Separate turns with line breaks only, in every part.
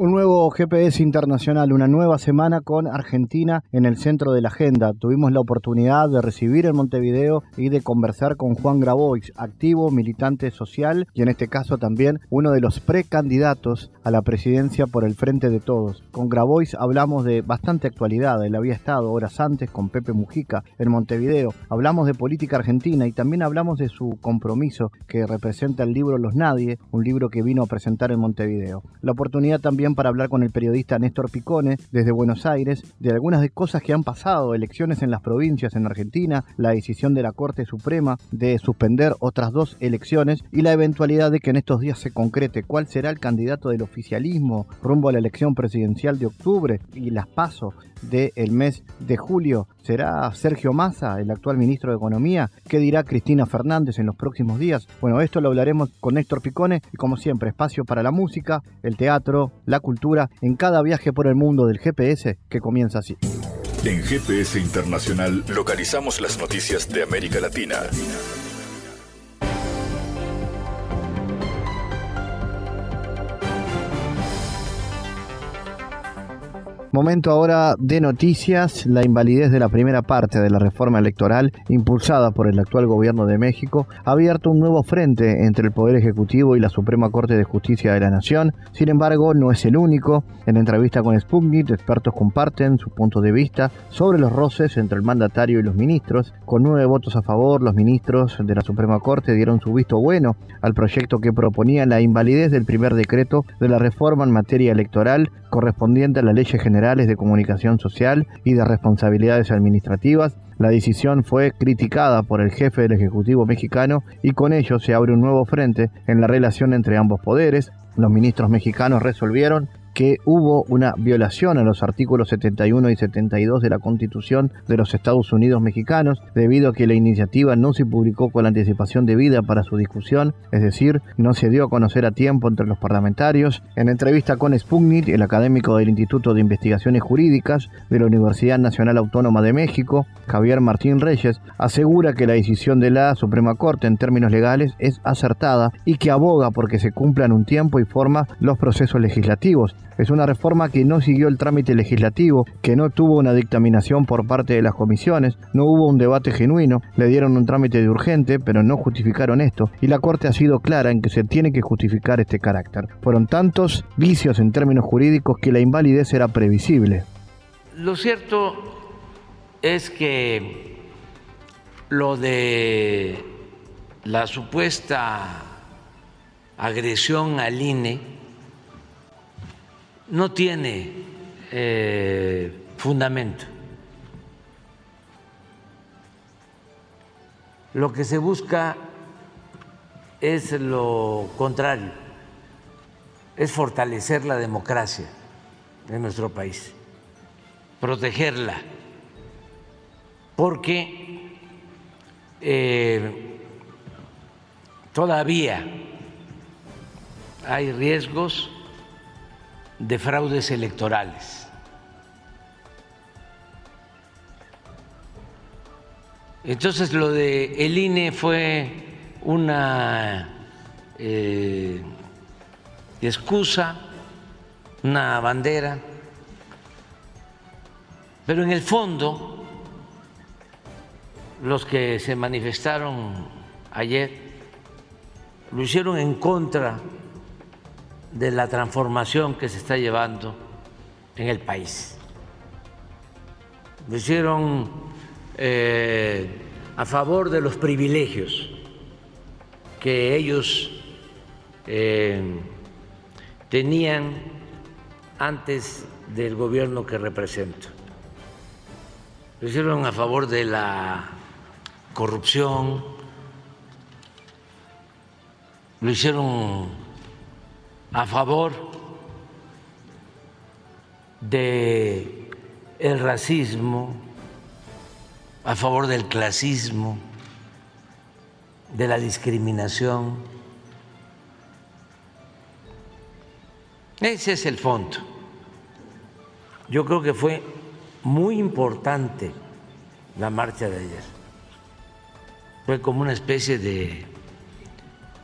Un nuevo GPS internacional, una nueva semana con Argentina en el centro de la agenda. Tuvimos la oportunidad de recibir en Montevideo y de conversar con Juan Grabois, activo militante social y en este caso también uno de los precandidatos a la presidencia por el Frente de Todos. Con Grabois hablamos de bastante actualidad. Él había estado horas antes con Pepe Mujica en Montevideo. Hablamos de política argentina y también hablamos de su compromiso que representa el libro Los Nadie, un libro que vino a presentar en Montevideo. La oportunidad también para hablar con el periodista Néstor Picone desde Buenos Aires de algunas de cosas que han pasado, elecciones en las provincias en Argentina, la decisión de la Corte Suprema de suspender otras dos elecciones y la eventualidad de que en estos días se concrete cuál será el candidato del rumbo a la elección presidencial de octubre y las pasos del mes de julio. ¿Será Sergio Massa, el actual ministro de Economía? ¿Qué dirá Cristina Fernández en los próximos días? Bueno, esto lo hablaremos con Néstor Picone y como siempre, espacio para la música, el teatro, la cultura, en cada viaje por el mundo del GPS que comienza así.
En GPS Internacional localizamos las noticias de América Latina.
Momento ahora de noticias, la invalidez de la primera parte de la reforma electoral impulsada por el actual gobierno de México ha abierto un nuevo frente entre el Poder Ejecutivo y la Suprema Corte de Justicia de la Nación. Sin embargo, no es el único. En entrevista con Sputnik, expertos comparten su punto de vista sobre los roces entre el mandatario y los ministros. Con nueve votos a favor, los ministros de la Suprema Corte dieron su visto bueno al proyecto que proponía la invalidez del primer decreto de la reforma en materia electoral correspondiente a la Ley General de Comunicación Social y de Responsabilidades Administrativas. La decisión fue criticada por el jefe del Ejecutivo mexicano y con ello se abre un nuevo frente en la relación entre ambos poderes. Los ministros mexicanos resolvieron que hubo una violación a los artículos 71 y 72 de la Constitución de los Estados Unidos mexicanos, debido a que la iniciativa no se publicó con la anticipación debida para su discusión, es decir, no se dio a conocer a tiempo entre los parlamentarios. En entrevista con Sputnik, el académico del Instituto de Investigaciones Jurídicas de la Universidad Nacional Autónoma de México, Javier Martín Reyes, asegura que la decisión de la Suprema Corte en términos legales es acertada y que aboga porque se cumplan un tiempo y forma los procesos legislativos, es una reforma que no siguió el trámite legislativo, que no tuvo una dictaminación por parte de las comisiones, no hubo un debate genuino, le dieron un trámite de urgente, pero no justificaron esto, y la Corte ha sido clara en que se tiene que justificar este carácter. Fueron tantos vicios en términos jurídicos que la invalidez era previsible.
Lo cierto es que lo de la supuesta agresión al INE no tiene eh, fundamento. Lo que se busca es lo contrario, es fortalecer la democracia en nuestro país, protegerla, porque eh, todavía hay riesgos de fraudes electorales. Entonces lo de el INE fue una eh, excusa, una bandera, pero en el fondo los que se manifestaron ayer lo hicieron en contra de la transformación que se está llevando en el país. Lo hicieron eh, a favor de los privilegios que ellos eh, tenían antes del gobierno que represento. Lo hicieron a favor de la corrupción, lo hicieron a favor de el racismo, a favor del clasismo, de la discriminación. Ese es el fondo. Yo creo que fue muy importante la marcha de ayer. Fue como una especie de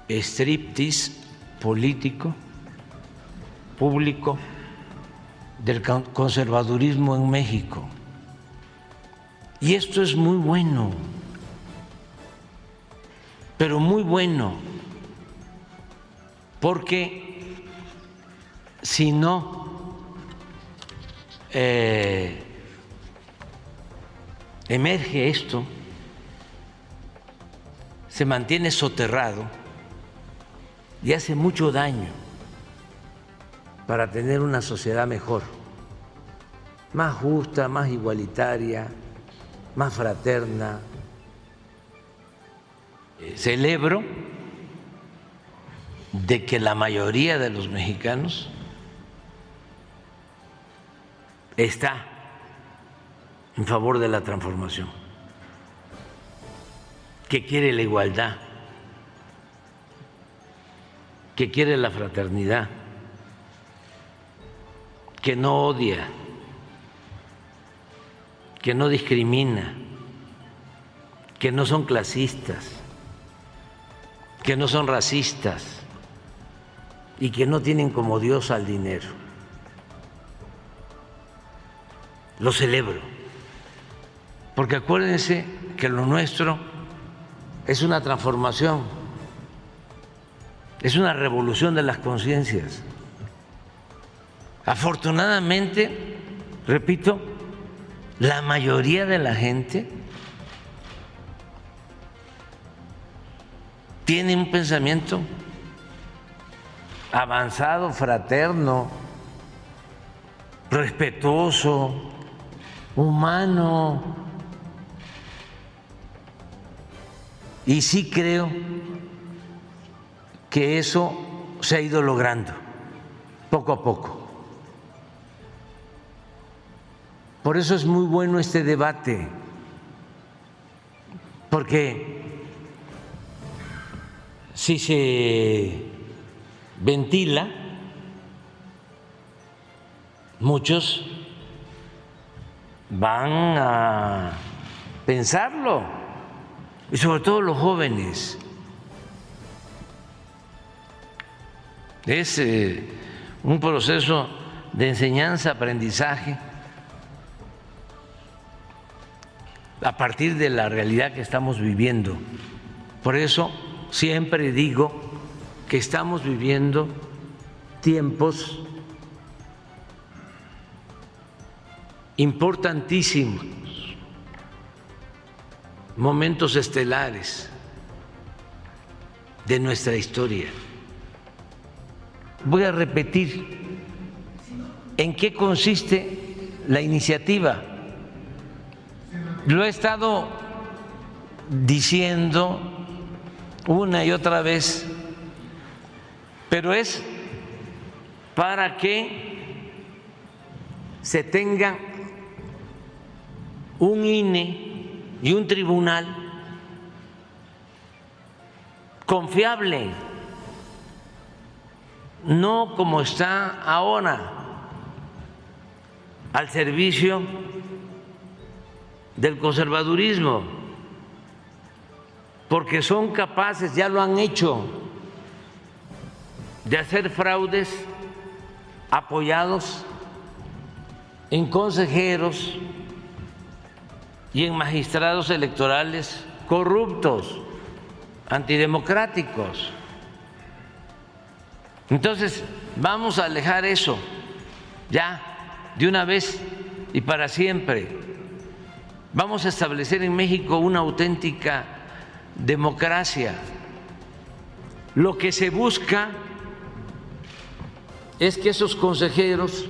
striptease político, público, del conservadurismo en México. Y esto es muy bueno, pero muy bueno, porque si no eh, emerge esto, se mantiene soterrado y hace mucho daño para tener una sociedad mejor, más justa, más igualitaria, más fraterna. Eh, celebro de que la mayoría de los mexicanos está en favor de la transformación, que quiere la igualdad, que quiere la fraternidad, que no odia, que no discrimina, que no son clasistas, que no son racistas y que no tienen como Dios al dinero. Lo celebro, porque acuérdense que lo nuestro es una transformación, es una revolución de las conciencias. Afortunadamente, repito, la mayoría de la gente tiene un pensamiento avanzado, fraterno, respetuoso, humano. Y sí creo que eso se ha ido logrando poco a poco. Por eso es muy bueno este debate, porque si se ventila, muchos van a pensarlo, y sobre todo los jóvenes. Es eh, un proceso de enseñanza-aprendizaje a partir de la realidad que estamos viviendo. Por eso siempre digo que estamos viviendo tiempos importantísimos, momentos estelares de nuestra historia. Voy a repetir en qué consiste la iniciativa lo he estado diciendo una y otra vez, pero es para que se tenga un INE y un tribunal confiable, no como está ahora, al servicio del conservadurismo, porque son capaces, ya lo han hecho, de hacer fraudes apoyados en consejeros y en magistrados electorales corruptos, antidemocráticos. Entonces, vamos a alejar eso ya de una vez y para siempre. Vamos a establecer en México una auténtica democracia. Lo que se busca es que esos consejeros,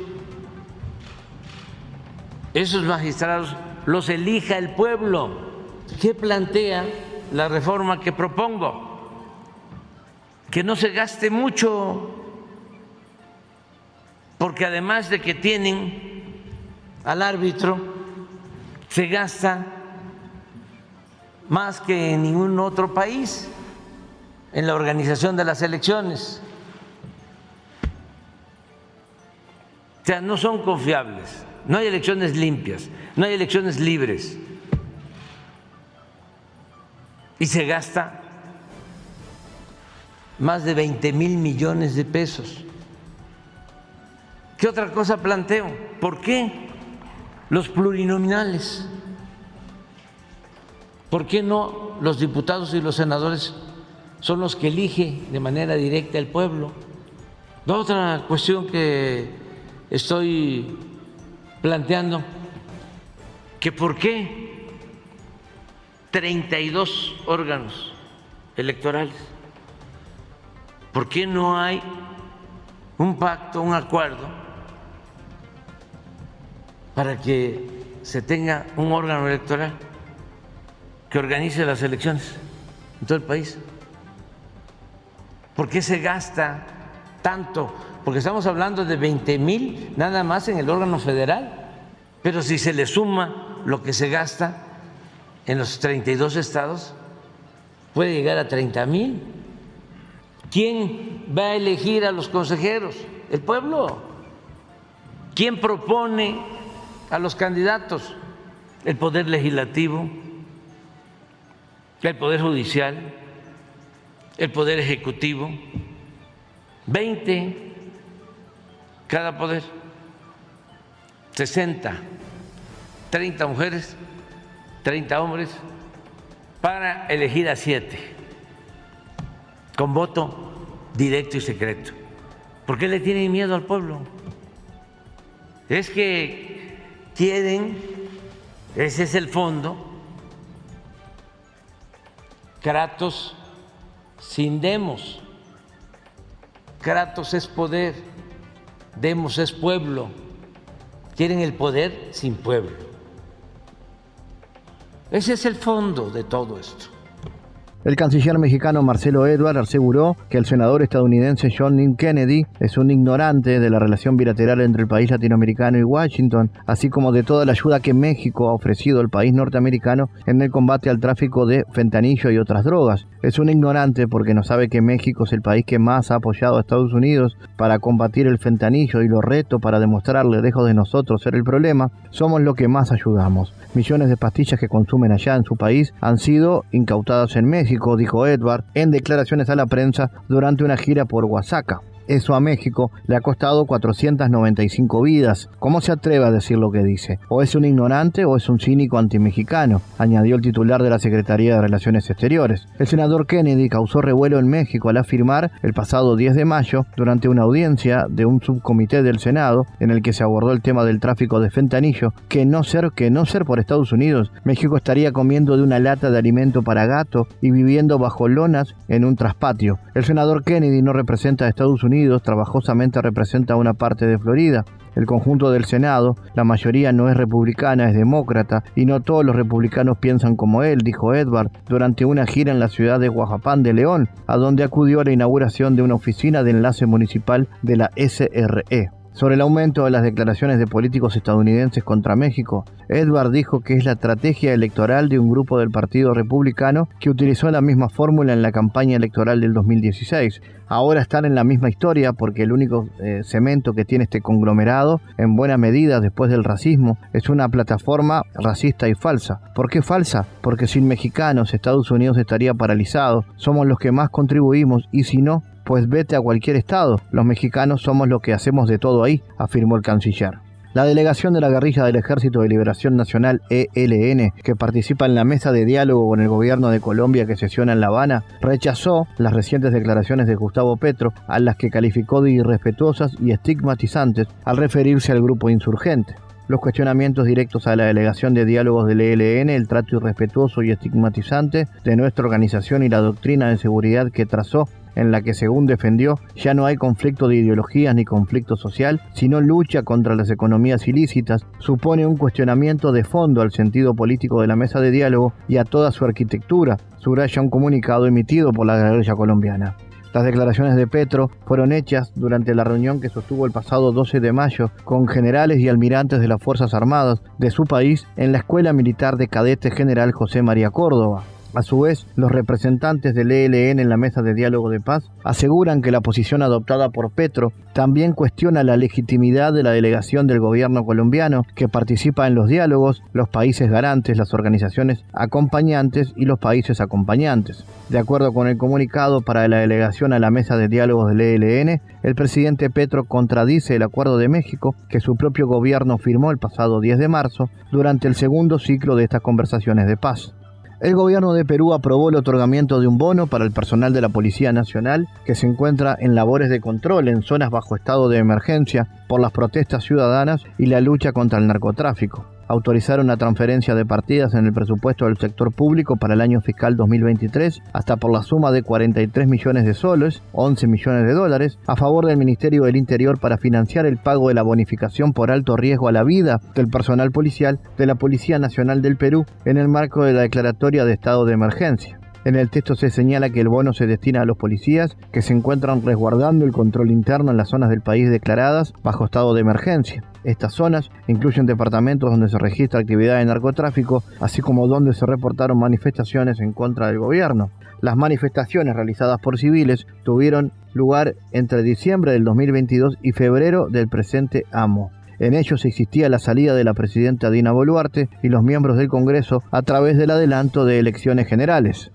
esos magistrados, los elija el pueblo. ¿Qué plantea la reforma que propongo? Que no se gaste mucho, porque además de que tienen al árbitro, se gasta más que en ningún otro país en la organización de las elecciones. O sea, no son confiables, no hay elecciones limpias, no hay elecciones libres. Y se gasta más de 20 mil millones de pesos. ¿Qué otra cosa planteo? ¿Por qué los plurinominales? ¿Por qué no los diputados y los senadores son los que elige de manera directa el pueblo? La otra cuestión que estoy planteando, que por qué 32 órganos electorales, ¿por qué no hay un pacto, un acuerdo para que se tenga un órgano electoral? que organice las elecciones en todo el país. ¿Por qué se gasta tanto? Porque estamos hablando de 20 mil nada más en el órgano federal, pero si se le suma lo que se gasta en los 32 estados, puede llegar a 30 mil. ¿Quién va a elegir a los consejeros? El pueblo. ¿Quién propone a los candidatos? El Poder Legislativo el Poder Judicial, el Poder Ejecutivo, 20 cada poder, 60, 30 mujeres, 30 hombres, para elegir a siete, con voto directo y secreto. ¿Por qué le tienen miedo al pueblo? Es que quieren, ese es el fondo, Kratos sin demos. Kratos es poder, demos es pueblo. Quieren el poder sin pueblo. Ese es el fondo de todo esto.
El canciller mexicano Marcelo Edward aseguró que el senador estadounidense John Kennedy es un ignorante de la relación bilateral entre el país latinoamericano y Washington, así como de toda la ayuda que México ha ofrecido al país norteamericano en el combate al tráfico de fentanillo y otras drogas. Es un ignorante porque no sabe que México es el país que más ha apoyado a Estados Unidos para combatir el fentanillo y lo reto para demostrarle, lejos de nosotros ser el problema, somos lo que más ayudamos. Millones de pastillas que consumen allá en su país han sido incautadas en México dijo Edward en declaraciones a la prensa durante una gira por Oaxaca. Eso a México le ha costado 495 vidas. ¿Cómo se atreve a decir lo que dice? O es un ignorante o es un cínico antimexicano, añadió el titular de la Secretaría de Relaciones Exteriores. El senador Kennedy causó revuelo en México al afirmar el pasado 10 de mayo, durante una audiencia de un subcomité del Senado, en el que se abordó el tema del tráfico de fentanillo, que no ser que no ser por Estados Unidos, México estaría comiendo de una lata de alimento para gato y viviendo bajo lonas en un traspatio. El senador Kennedy no representa a Estados Unidos trabajosamente representa una parte de Florida. El conjunto del Senado, la mayoría no es republicana, es demócrata, y no todos los republicanos piensan como él, dijo Edward, durante una gira en la ciudad de Guajapán de León, a donde acudió a la inauguración de una oficina de enlace municipal de la SRE. Sobre el aumento de las declaraciones de políticos estadounidenses contra México, Edward dijo que es la estrategia electoral de un grupo del Partido Republicano que utilizó la misma fórmula en la campaña electoral del 2016. Ahora están en la misma historia porque el único eh, cemento que tiene este conglomerado, en buena medida después del racismo, es una plataforma racista y falsa. ¿Por qué falsa? Porque sin mexicanos Estados Unidos estaría paralizado. Somos los que más contribuimos y si no, pues vete a cualquier estado. Los mexicanos somos lo que hacemos de todo ahí, afirmó el canciller. La delegación de la guerrilla del Ejército de Liberación Nacional ELN, que participa en la mesa de diálogo con el gobierno de Colombia que sesiona en La Habana, rechazó las recientes declaraciones de Gustavo Petro, a las que calificó de irrespetuosas y estigmatizantes al referirse al grupo insurgente. Los cuestionamientos directos a la delegación de diálogos del ELN, el trato irrespetuoso y estigmatizante de nuestra organización y la doctrina de seguridad que trazó en la que, según defendió, ya no hay conflicto de ideologías ni conflicto social, sino lucha contra las economías ilícitas, supone un cuestionamiento de fondo al sentido político de la mesa de diálogo y a toda su arquitectura, subraya un comunicado emitido por la guerrilla colombiana. Las declaraciones de Petro fueron hechas durante la reunión que sostuvo el pasado 12 de mayo con generales y almirantes de las Fuerzas Armadas de su país en la Escuela Militar de Cadete General José María Córdoba. A su vez, los representantes del ELN en la mesa de diálogo de paz aseguran que la posición adoptada por Petro también cuestiona la legitimidad de la delegación del gobierno colombiano que participa en los diálogos, los países garantes, las organizaciones acompañantes y los países acompañantes. De acuerdo con el comunicado para la delegación a la mesa de diálogos del ELN, el presidente Petro contradice el acuerdo de México que su propio gobierno firmó el pasado 10 de marzo durante el segundo ciclo de estas conversaciones de paz. El gobierno de Perú aprobó el otorgamiento de un bono para el personal de la Policía Nacional que se encuentra en labores de control en zonas bajo estado de emergencia por las protestas ciudadanas y la lucha contra el narcotráfico autorizaron la transferencia de partidas en el presupuesto del sector público para el año fiscal 2023 hasta por la suma de 43 millones de soles, 11 millones de dólares, a favor del Ministerio del Interior para financiar el pago de la bonificación por alto riesgo a la vida del personal policial de la Policía Nacional del Perú en el marco de la declaratoria de estado de emergencia. En el texto se señala que el bono se destina a los policías que se encuentran resguardando el control interno en las zonas del país declaradas bajo estado de emergencia. Estas zonas incluyen departamentos donde se registra actividad de narcotráfico, así como donde se reportaron manifestaciones en contra del gobierno. Las manifestaciones realizadas por civiles tuvieron lugar entre diciembre del 2022 y febrero del presente amo. En ellos existía la salida de la presidenta Dina Boluarte y los miembros del Congreso a través del adelanto de elecciones generales.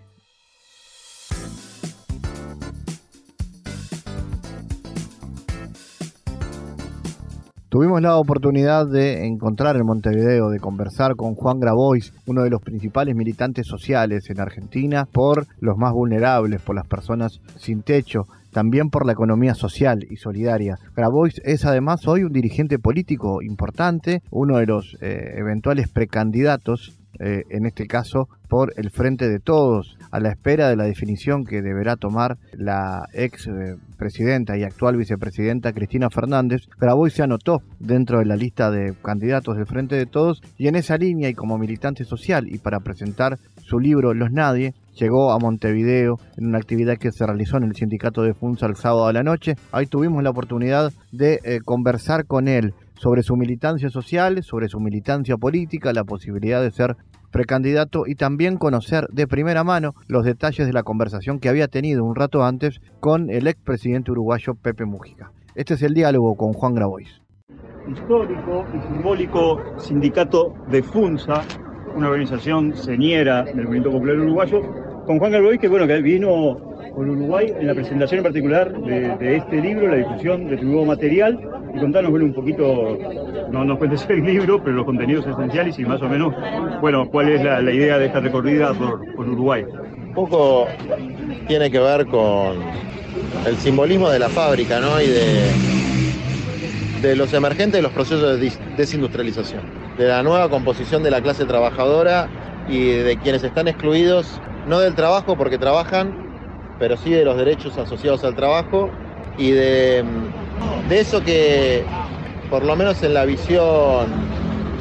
Tuvimos la oportunidad de encontrar en Montevideo, de conversar con Juan Grabois, uno de los principales militantes sociales en Argentina, por los más vulnerables, por las personas sin techo, también por la economía social y solidaria. Grabois es además hoy un dirigente político importante, uno de los eh, eventuales precandidatos eh, en este caso por el Frente de Todos, a la espera de la definición que deberá tomar la ex eh, presidenta y actual vicepresidenta Cristina Fernández, Grabois se anotó dentro de la lista de candidatos del Frente de Todos y en esa línea y como militante social y para presentar su libro Los Nadie, llegó a Montevideo en una actividad que se realizó en el sindicato de Funza el sábado a la noche. Ahí tuvimos la oportunidad de eh, conversar con él sobre su militancia social, sobre su militancia política, la posibilidad de ser precandidato y también conocer de primera mano los detalles de la conversación que había tenido un rato antes con el expresidente uruguayo Pepe Mujica. Este es el diálogo con Juan Grabois.
Histórico y simbólico sindicato de FUNSA, una organización señera del movimiento popular uruguayo, con Juan Grabois que bueno que vino con Uruguay en la presentación en particular de, este libro, la difusión de tu nuevo material y contanos bueno, un poquito, no nos cuentes el libro, pero los contenidos esenciales y más o menos, bueno, cuál es la, idea de esta recorrida por, Uruguay.
Un poco tiene que ver con el simbolismo de la fábrica, ¿no? Y de, de los emergentes de los procesos de desindustrialización, de la nueva composición de la clase trabajadora y de quienes están excluidos, no del trabajo porque trabajan, pero sí de los derechos asociados al trabajo y de, eso que, por lo menos en la visión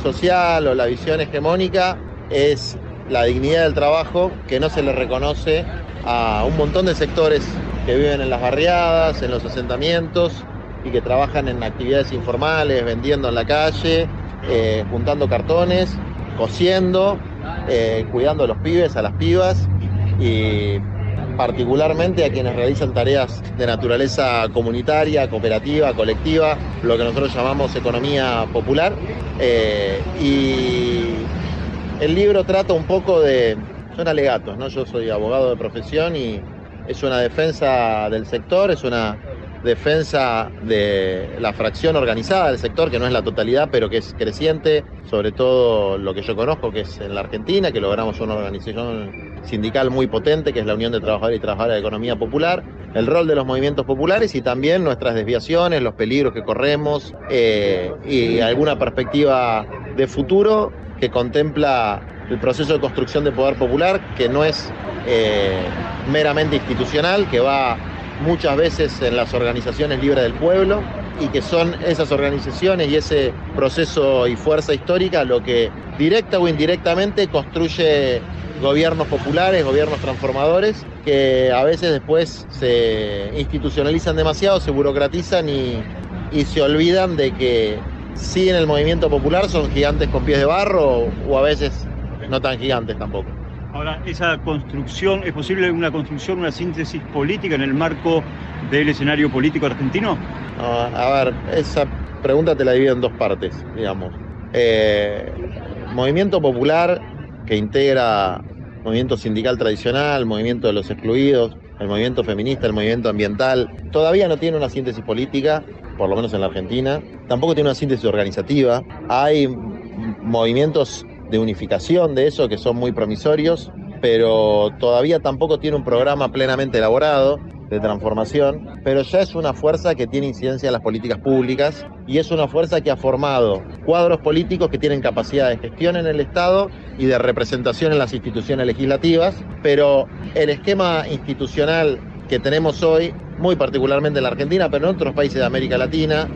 social o la visión hegemónica, es la dignidad del trabajo que no se le reconoce a un montón de sectores que viven en las barriadas, en los asentamientos y que trabajan en actividades informales, vendiendo en la calle, eh, juntando cartones, cosiendo, eh, cuidando a los pibes, a las pibas y particularmente a quienes realizan tareas de naturaleza comunitaria, cooperativa, colectiva, lo que nosotros llamamos economía popular. Eh, y el libro trata un poco de, son alegatos, ¿no? Yo soy abogado de profesión y es una defensa del sector, es una defensa de la fracción organizada del sector, que no es la totalidad, pero que es creciente, sobre todo lo que yo conozco, que es en la Argentina, que logramos una organización sindical muy potente, que es la Unión de Trabajadores y Trabajadoras de Economía Popular, el rol de los movimientos populares y también nuestras desviaciones, los peligros que corremos eh, y alguna perspectiva de futuro que contempla el proceso de construcción de poder popular, que no es eh, meramente institucional, que va muchas veces en las organizaciones libres del pueblo y que son esas organizaciones y ese proceso y fuerza histórica lo que directa o indirectamente construye gobiernos populares, gobiernos transformadores, que a veces después se institucionalizan demasiado, se burocratizan y, y se olvidan de que sí en el movimiento popular son gigantes con pies de barro o a veces no tan gigantes tampoco.
Ahora, ¿esa construcción, es posible una construcción, una síntesis política en el marco del escenario político argentino?
a ver, esa pregunta te la divido en dos partes, digamos. Eh, movimiento popular que integra movimiento sindical tradicional, movimiento de los excluidos, el movimiento feminista, el movimiento ambiental, todavía no tiene una síntesis política, por lo menos en la Argentina, tampoco tiene una síntesis organizativa, hay movimientos de unificación de eso que son muy promisorios, pero todavía tampoco tiene un programa plenamente elaborado de transformación, pero ya es una fuerza que tiene incidencia en las políticas públicas y es una fuerza que ha formado cuadros políticos que tienen capacidad de gestión en el Estado y de representación en las instituciones legislativas, pero el esquema institucional que tenemos hoy, muy particularmente en la Argentina, pero en otros países de América Latina,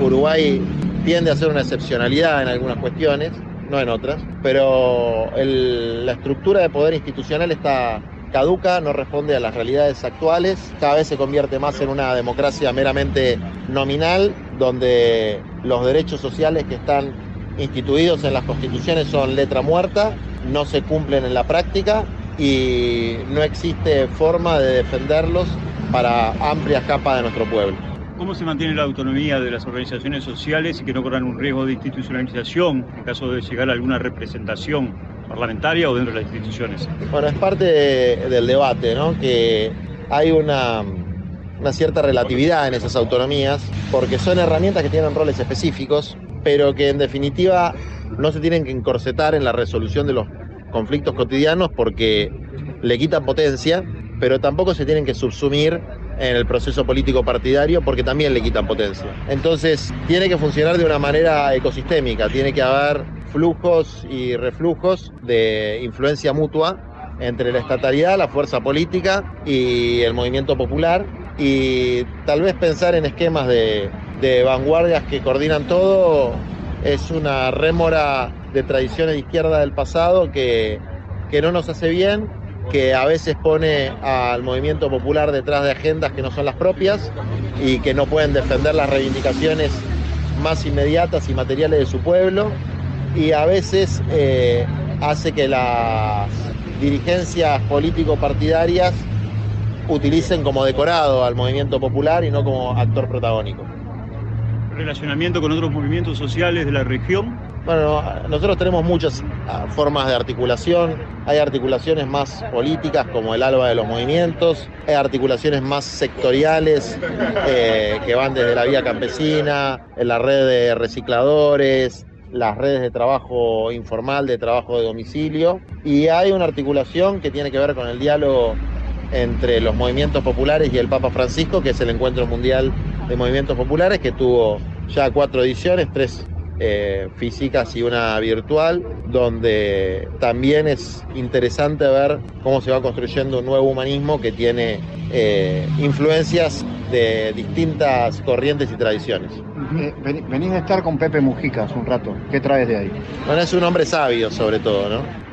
Uruguay tiende a ser una excepcionalidad en algunas cuestiones, no en otras, pero la estructura de poder institucional está caduca, no responde a las realidades actuales, cada vez se convierte más en una democracia meramente nominal, donde los derechos sociales que están instituidos en las constituciones son letra muerta, no se cumplen en la práctica y no existe forma de defenderlos para amplias capas de nuestro pueblo.
¿Cómo se mantiene la autonomía de las organizaciones sociales y que no corran un riesgo de institucionalización en caso de llegar a alguna representación parlamentaria o dentro de las instituciones?
Bueno, es parte del debate, ¿no? Que hay una, una cierta relatividad en esas autonomías, porque son herramientas que tienen roles específicos, pero que en definitiva no se tienen que encorsetar en la resolución de los conflictos cotidianos porque le quitan potencia, pero tampoco se tienen que subsumir en el proceso político partidario porque también le quitan potencia. Entonces, tiene que funcionar de una manera ecosistémica, tiene que haber flujos y reflujos de influencia mutua entre la estatalidad, la fuerza política y el movimiento popular y tal vez pensar en esquemas de, vanguardias que coordinan todo es una rémora de tradiciones de izquierda del pasado que, que no nos hace bien que a veces pone al movimiento popular detrás de agendas que no son las propias y que no pueden defender las reivindicaciones más inmediatas y materiales de su pueblo y a veces eh, hace que las dirigencias político-partidarias utilicen como decorado al movimiento popular y no como actor protagónico.
¿Relacionamiento con otros movimientos sociales de la región?
Bueno, nosotros tenemos muchas ah, formas de articulación. Hay articulaciones más políticas como el ALBA de los movimientos, hay articulaciones más sectoriales eh, que van desde la vía campesina, en la red de recicladores, las redes de trabajo informal, de trabajo de domicilio, y hay una articulación que tiene que ver con el diálogo entre los movimientos populares y el Papa Francisco, que es el Encuentro Mundial de Movimientos Populares, que tuvo ya cuatro ediciones, tres eh, físicas y una virtual, donde también es interesante ver cómo se va construyendo un nuevo humanismo que tiene eh, influencias de distintas corrientes y tradiciones.
Eh, venís de estar con Pepe Mujica hace un rato, ¿qué traes de ahí?
Bueno, es un hombre sabio sobre todo, ¿no?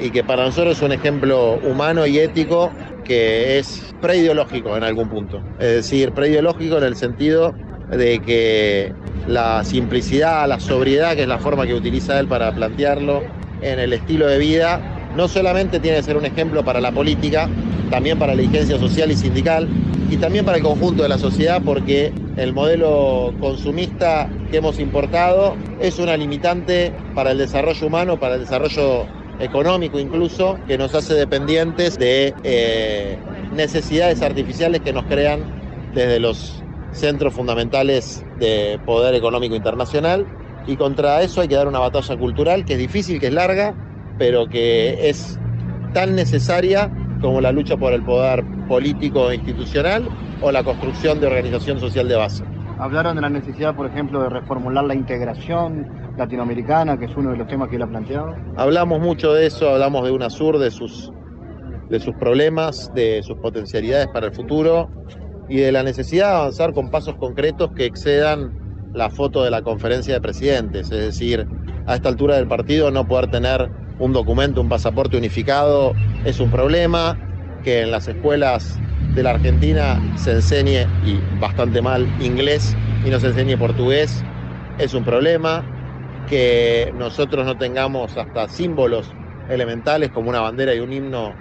Y que para nosotros es un ejemplo humano y ético que es preideológico en algún punto. Es decir, preideológico en el sentido de que la simplicidad, la sobriedad, que es la forma que utiliza él para plantearlo en el estilo de vida, no solamente tiene que ser un ejemplo para la política, también para la dirigencia social y sindical y también para el conjunto de la sociedad porque el modelo consumista que hemos importado es una limitante para el desarrollo humano, para el desarrollo económico incluso, que nos hace dependientes de eh, necesidades artificiales que nos crean desde los centros fundamentales de poder económico internacional y contra eso hay que dar una batalla cultural que es difícil, que es larga, pero que es tan necesaria como la lucha por el poder político e institucional o la construcción de organización social de base.
Hablaron de la necesidad, por ejemplo, de reformular la integración latinoamericana, que es uno de los temas que él ha planteado.
Hablamos mucho de eso, hablamos de UNASUR, de sus, de sus problemas, de sus potencialidades para el futuro y de la necesidad de avanzar con pasos concretos que excedan la foto de la conferencia de presidentes, es decir, a esta altura del partido no poder tener un documento, un pasaporte unificado es un problema, que en las escuelas de la Argentina se enseñe, y bastante mal, inglés y no se enseñe portugués es un problema, que nosotros no tengamos hasta símbolos elementales como una bandera y un himno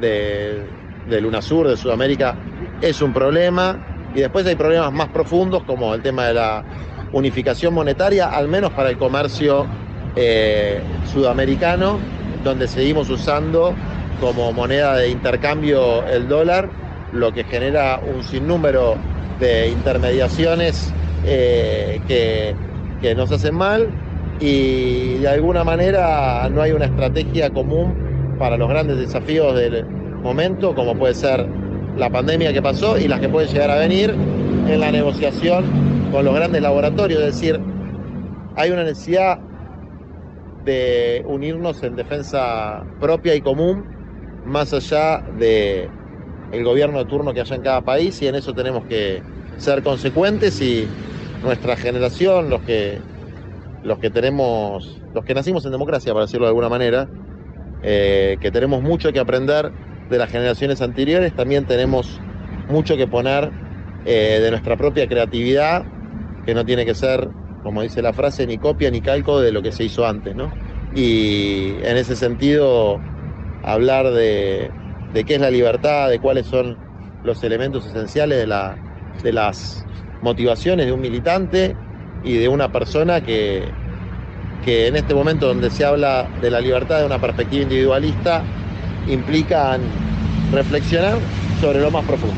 de, de UNASUR, de Sudamérica, es un problema. Y después hay problemas más profundos como el tema de la unificación monetaria, al menos para el comercio eh, sudamericano, donde seguimos usando como moneda de intercambio el dólar, lo que genera un sinnúmero de intermediaciones eh, que, que nos hacen mal y de alguna manera no hay una estrategia común para los grandes desafíos del momento, como puede ser la pandemia que pasó y las que pueden llegar a venir en la negociación con los grandes laboratorios. Es decir, hay una necesidad de unirnos en defensa propia y común, más allá de gobierno de turno que haya en cada país, y en eso tenemos que ser consecuentes y nuestra generación, los que los que tenemos, los que nacimos en democracia, para decirlo de alguna manera, eh, que tenemos mucho que aprender de las generaciones anteriores, también tenemos mucho que poner eh, de nuestra propia creatividad, que no tiene que ser, como dice la frase, ni copia ni calco de lo que se hizo antes, ¿no? Y en ese sentido, hablar de, de qué es la libertad, de cuáles son los elementos esenciales de, la, de las motivaciones de un militante y de una persona que, que en este momento donde se habla de la libertad de una perspectiva individualista, implican reflexionar sobre lo más profundo.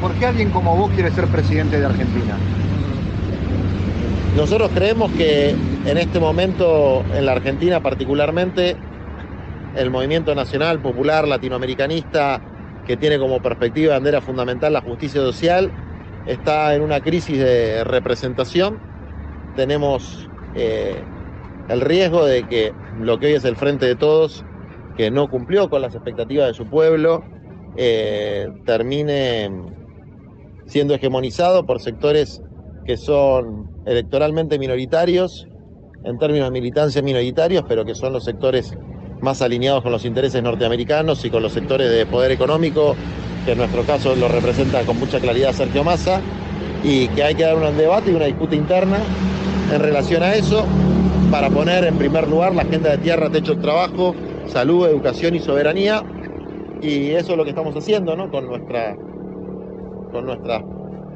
¿Por qué alguien como vos quiere ser presidente de Argentina?
Nosotros creemos que en este momento, en la Argentina particularmente, el movimiento nacional, popular, latinoamericanista, que tiene como perspectiva bandera fundamental la justicia social, está en una crisis de representación. Tenemos eh, el riesgo de que lo que hoy es el Frente de Todos, que no cumplió con las expectativas de su pueblo, eh, termine siendo hegemonizado por sectores que son electoralmente minoritarios, en términos de militancia minoritarios, pero que son los sectores más alineados con los intereses norteamericanos y con los sectores de poder económico que en nuestro caso lo representa con mucha claridad Sergio Massa, y que hay que dar un debate y una disputa interna en relación a eso para poner en primer lugar la agenda de tierra, techo, trabajo, salud, educación y soberanía. Y eso es lo que estamos haciendo, ¿no? Con, nuestra, con nuestras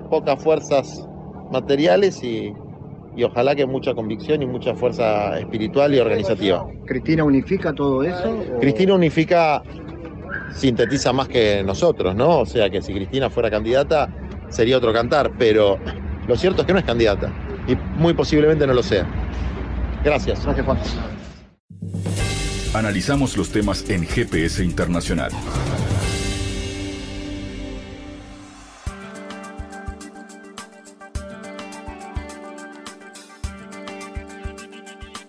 pocas fuerzas materiales y, y ojalá que mucha convicción y mucha fuerza espiritual y organizativa.
¿Cristina unifica todo eso?
Cristina unifica sintetiza más que nosotros, ¿no? O sea que si Cristina fuera candidata sería otro cantar, pero lo cierto es que no es candidata y muy posiblemente no lo sea. Gracias. Gracias, Juan.
Analizamos los temas en GPS Internacional.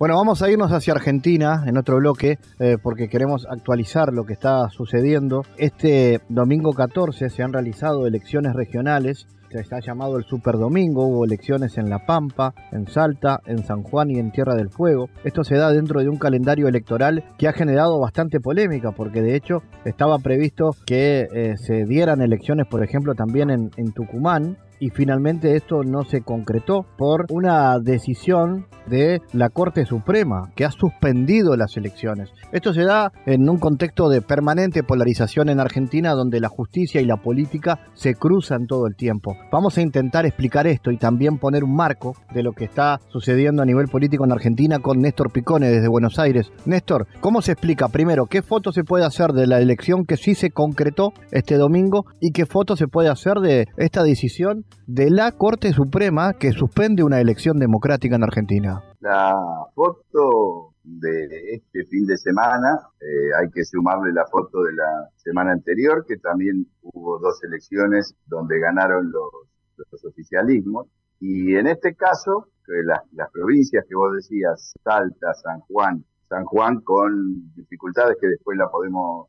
Bueno, vamos a irnos hacia Argentina en otro bloque eh, porque queremos actualizar lo que está sucediendo. Este domingo 14 se han realizado elecciones regionales se está llamado el Super Domingo, hubo elecciones en La Pampa, en Salta, en San Juan y en Tierra del Fuego. Esto se da dentro de un calendario electoral que ha generado bastante polémica, porque de hecho estaba previsto que eh, se dieran elecciones, por ejemplo, también en, en Tucumán, y finalmente esto no se concretó por una decisión de la Corte Suprema que ha suspendido las elecciones. Esto se da en un contexto de permanente polarización en Argentina donde la justicia y la política se cruzan todo el tiempo. Vamos a intentar explicar esto y también poner un marco de lo que está sucediendo a nivel político en Argentina con Néstor Picone desde Buenos Aires. Néstor, ¿cómo se explica primero qué foto se puede hacer de la elección que sí se concretó este domingo y qué foto se puede hacer de esta decisión de la Corte Suprema que suspende una elección democrática en Argentina.
La foto de este fin de semana, eh, hay que sumarle la foto de la semana anterior, que también hubo dos elecciones donde ganaron los, oficialismos. Y en este caso, las, las provincias que vos decías, Salta, San Juan, San Juan con dificultades que después la podemos,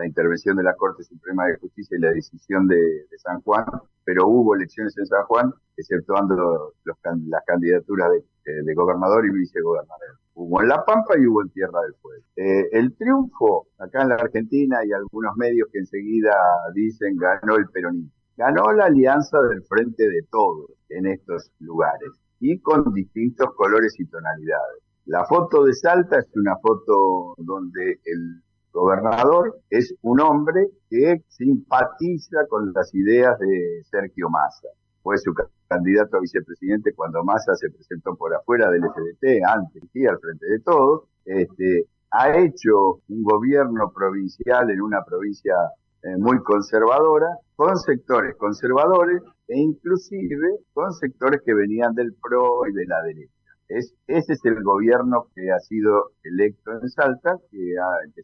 la intervención de la Corte Suprema de Justicia y la decisión de, San Juan, pero hubo elecciones en San Juan, exceptuando las candidaturas de, de, gobernador y vicegobernador. Hubo en La Pampa y hubo en Tierra del Fuego. Eh, el triunfo acá en la Argentina y algunos medios que enseguida dicen ganó el peronismo. Ganó la alianza del frente de todos en estos lugares y con distintos colores y tonalidades. La foto de Salta es una foto donde el gobernador es un hombre que simpatiza con las ideas de Sergio Massa. Fue su candidato a vicepresidente cuando Massa se presentó por afuera del FDT, antes y al frente de todos. Este, ha hecho un gobierno provincial en una provincia eh, muy conservadora, con sectores conservadores e inclusive con sectores que venían del PRO y de la derecha. Es, ese es el gobierno que ha sido electo en Salta, que,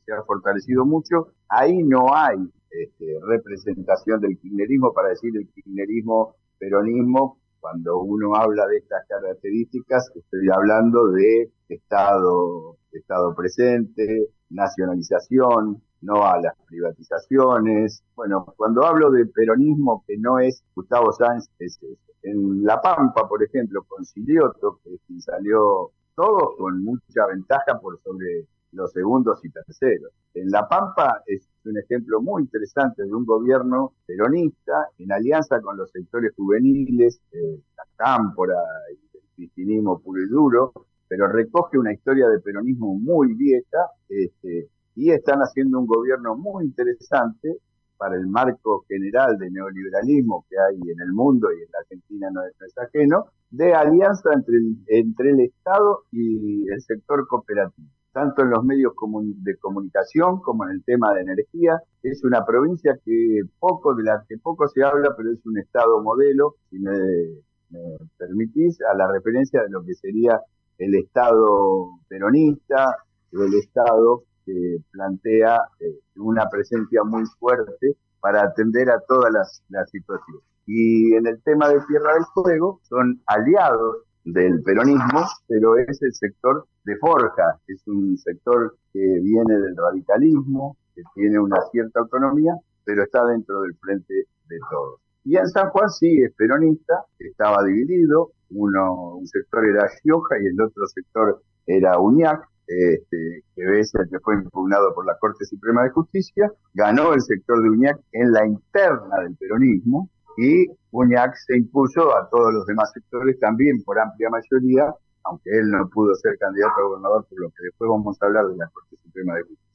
se ha fortalecido mucho. Ahí no hay este, representación del kirchnerismo para decir el kirchnerismo, peronismo. Cuando uno habla de estas características, estoy hablando de Estado, Estado presente, nacionalización, no a las privatizaciones. Bueno, cuando hablo de peronismo que no es Gustavo Sáenz, es eso. En La Pampa, por ejemplo, con Silioto, que salió todo con mucha ventaja por sobre los segundos y terceros. En La Pampa es un ejemplo muy interesante de un gobierno peronista en alianza con los sectores juveniles, eh, la cámpora y el cristinismo puro y duro, pero recoge una historia de peronismo muy vieja este, y están haciendo un gobierno muy interesante para el marco general de neoliberalismo que hay en el mundo y en la Argentina no es, ajeno, de alianza entre el, entre el Estado y el sector cooperativo, tanto en los medios de comunicación como en el tema de energía. Es una provincia que poco de la que poco se habla, pero es un Estado modelo, si me, me permitís, a la referencia de lo que sería el Estado peronista el Estado que plantea eh, una presencia muy fuerte para atender a todas las, situaciones. Y en el tema de Tierra del Fuego son aliados del peronismo, pero es el sector de Forja, es un sector que viene del radicalismo, que tiene una cierta autonomía, pero está dentro del frente de todos. Y en San Juan sí es peronista, estaba dividido, uno, un sector era Gioja y el otro sector era Uñac, este, que es el que fue impugnado por la Corte Suprema de Justicia, ganó el sector de Uñac en la interna del peronismo y Uñac se impuso a todos los demás sectores también por amplia mayoría, aunque él no pudo ser candidato a gobernador, por lo que después vamos a hablar de la Corte Suprema de Justicia.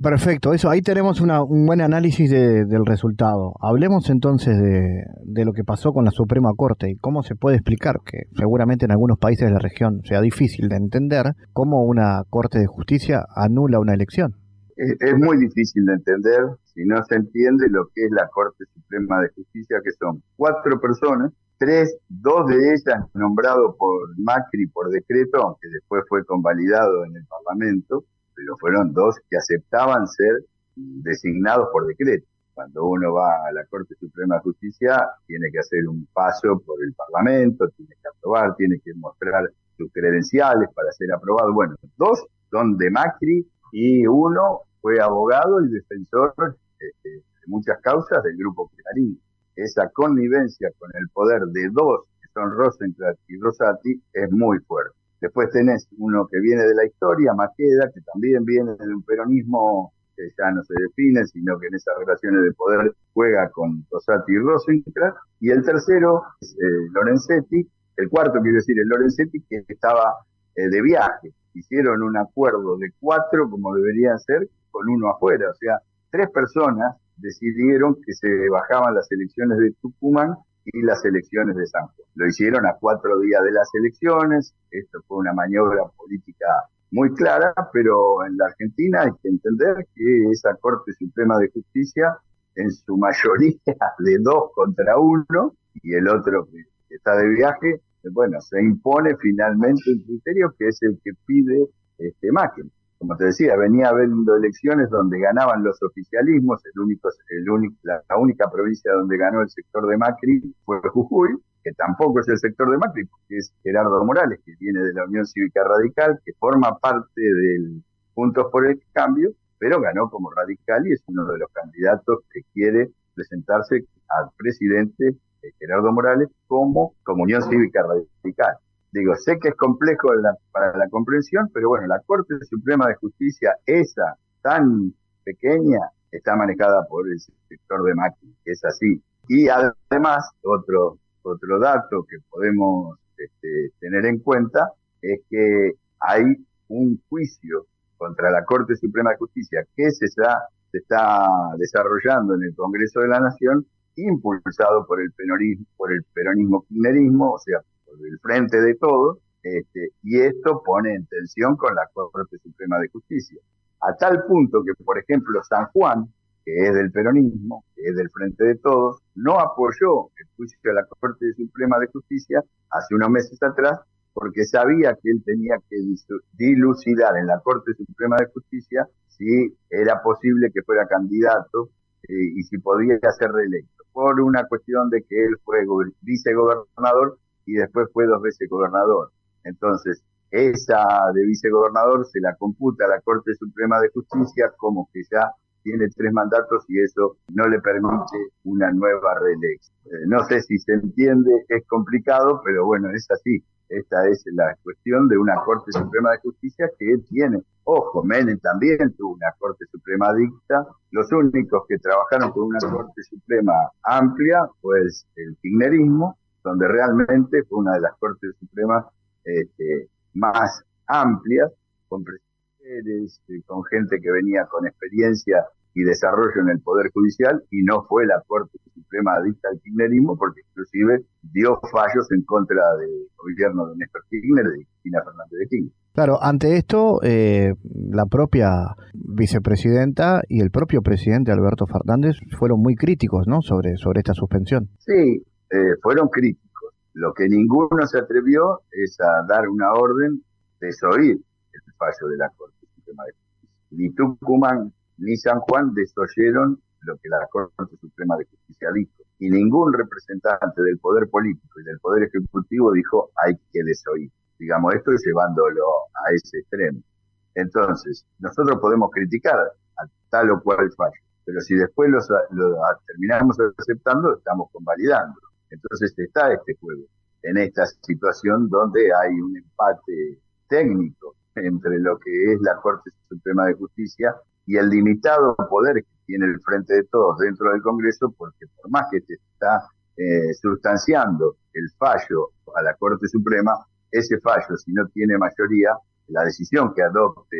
Perfecto, eso ahí tenemos un buen análisis del resultado. Hablemos entonces de, lo que pasó con la Suprema Corte y cómo se puede explicar que seguramente en algunos países de la región sea difícil de entender cómo una Corte de Justicia anula una elección.
Es, es muy difícil de entender si no se entiende lo que es la Corte Suprema de Justicia, que son cuatro personas, tres, dos de ellas nombrados por Macri por decreto, aunque después fue convalidado en el Parlamento, pero fueron dos que aceptaban ser designados por decreto. Cuando uno va a la Corte Suprema de Justicia, tiene que hacer un paso por el Parlamento, tiene que aprobar, tiene que mostrar sus credenciales para ser aprobado. Bueno, dos son de Macri y uno fue abogado y defensor este, de muchas causas del Grupo Clarín. Esa connivencia con el poder de dos, que son Rosenkrantz y Rosati, es muy fuerte. Después tenés uno que viene de la historia, Maqueda, que también viene de un peronismo que ya no se define, sino que en esas relaciones de poder juega con Rosati y Rosenkrantz. Y el tercero es eh, Lorenzetti, el cuarto quiero decir, es Lorenzetti, que estaba eh, de viaje. Hicieron un acuerdo de cuatro, como deberían ser, con uno afuera. O sea, tres personas decidieron que se bajaban las elecciones de Tucumán y las elecciones de San Juan. Lo hicieron a cuatro días de las elecciones, esto fue una maniobra política muy clara, pero en la Argentina hay que entender que esa Corte Suprema de Justicia, en su mayoría de dos contra uno, y el otro que está de viaje, bueno, se impone finalmente un criterio que es el que pide este Macri como te decía, venía habiendo elecciones donde ganaban los oficialismos, el único, el único, la, única provincia donde ganó el sector de Macri fue Jujuy, que tampoco es el sector de Macri, que es Gerardo Morales, que viene de la Unión Cívica Radical, que forma parte del Puntos por el Cambio, pero ganó como radical y es uno de los candidatos que quiere presentarse al presidente eh, Gerardo Morales como Comunión Cívica Radical. Digo, sé que es complejo para la comprensión, pero bueno, la Corte Suprema de Justicia, esa tan pequeña, está manejada por el sector de máquinas, es así. Y además, otro, otro dato que podemos este, tener en cuenta es que hay un juicio contra la Corte Suprema de Justicia que se está, se está desarrollando en el Congreso de la Nación, impulsado por el peronismo, por el peronismo kirchnerismo, o sea, por el frente de todos, este, y esto pone en tensión con la Corte Suprema de Justicia. A tal punto que, por ejemplo, San Juan, que es del peronismo, que es del frente de todos, no apoyó el juicio de la Corte Suprema de Justicia hace unos meses atrás porque sabía que él tenía que dilucidar en la Corte Suprema de Justicia si era posible que fuera candidato eh, y si podía ser reelecto, por una cuestión de que él fue vicegobernador y después fue dos veces gobernador. Entonces, esa de vicegobernador se la computa a la Corte Suprema de Justicia como que ya tiene tres mandatos y eso no le permite una nueva reelección. Eh, no sé si se entiende, es complicado, pero bueno, es así. Esta es la cuestión de una Corte Suprema de Justicia que tiene. Ojo, Menem también tuvo una Corte Suprema dicta. Los únicos que trabajaron con una Corte Suprema amplia fue el kirchnerismo, donde realmente fue una de las Cortes Supremas este, más amplias, con presidentes, eh, con gente que venía con experiencia y desarrollo en el Poder Judicial y no fue la Corte Suprema adicta al kirchnerismo porque inclusive dio fallos en contra del gobierno de Néstor Kirchner y de Cristina Fernández de Kirchner.
Claro, ante esto, eh, la propia vicepresidenta y el propio presidente Alberto Fernández fueron muy críticos ¿no? sobre, sobre esta suspensión.
Sí, eh, fueron críticos. Lo que ninguno se atrevió es a dar una orden de desoír el fallo de la Corte Suprema de Justicia. Ni Tucumán ni San Juan desoyeron lo que la Corte Suprema de Justicia dijo. Y ningún representante del Poder Político y del Poder Ejecutivo dijo hay que desoír. Digamos, esto es llevándolo a ese extremo. Entonces, nosotros podemos criticar a tal o cual fallo, pero si después lo terminamos aceptando, estamos convalidando. Entonces está este juego, en esta situación donde hay un empate técnico entre lo que es la Corte Suprema de Justicia y el limitado poder que tiene el frente de todos dentro del Congreso, porque por más que se está eh, sustanciando el fallo a la Corte Suprema, ese fallo, si no tiene mayoría, la decisión que adopte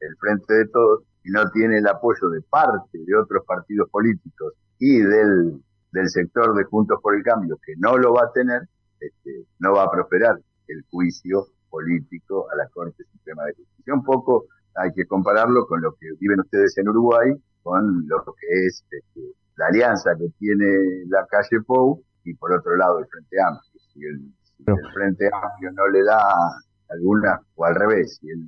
el frente de todos, y no tiene el apoyo de parte de otros partidos políticos y del, del sector de Juntos por el Cambio, que no lo va a tener, este, no va a prosperar el juicio político a la Corte Suprema de Justicia. Un poco hay que compararlo con lo que viven ustedes en Uruguay, con lo que es este, la alianza que tiene la calle Pou y por otro lado el Frente Amplio. Si el, Frente Amplio no le da alguna, o al revés, si, el,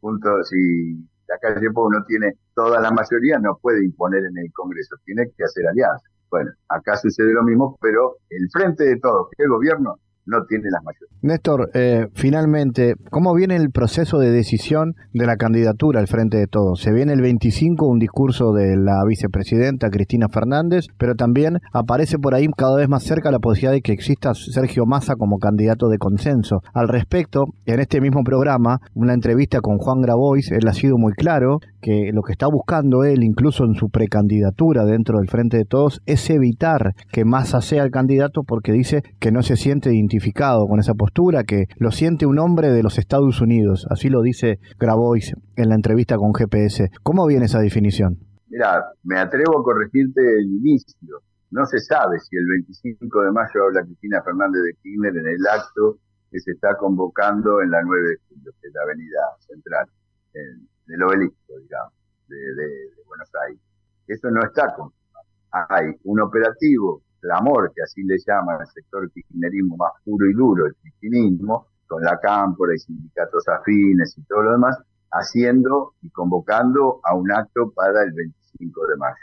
punto, si la calle Pou no tiene toda la mayoría, no puede imponer en el Congreso, tiene que hacer alianza. Bueno, acá sucede lo mismo, pero el frente de todos, que el gobierno, no tiene las mayores.
Néstor, eh, finalmente, ¿cómo viene el proceso de decisión de la candidatura al frente de todos? Se viene el 25 un discurso de la vicepresidenta Cristina Fernández, pero también aparece por ahí cada vez más cerca la posibilidad de que exista Sergio Massa como candidato de consenso. Al respecto, en este mismo programa, una entrevista con Juan Grabois, él ha sido muy claro que lo que está buscando él, incluso en su precandidatura dentro del frente de todos, es evitar que Massa sea el candidato porque dice que no se siente identificado con esa postura, que lo siente un hombre de los Estados Unidos. Así lo dice Grabois en la entrevista con GPS. ¿Cómo viene esa definición?
Mira, me atrevo a corregirte el inicio. No se sabe si el 25 de mayo habla Cristina Fernández de Kirchner en el acto que se está convocando en la 9 de la avenida central, en del obelisco, digamos, de, Buenos Aires. Eso no está confirmado. Hay un operativo clamor, que así le llama el sector kirchnerismo más puro y duro, el kirchnerismo, con la cámpora y sindicatos afines y todo lo demás, haciendo y convocando a un acto para el 25 de mayo,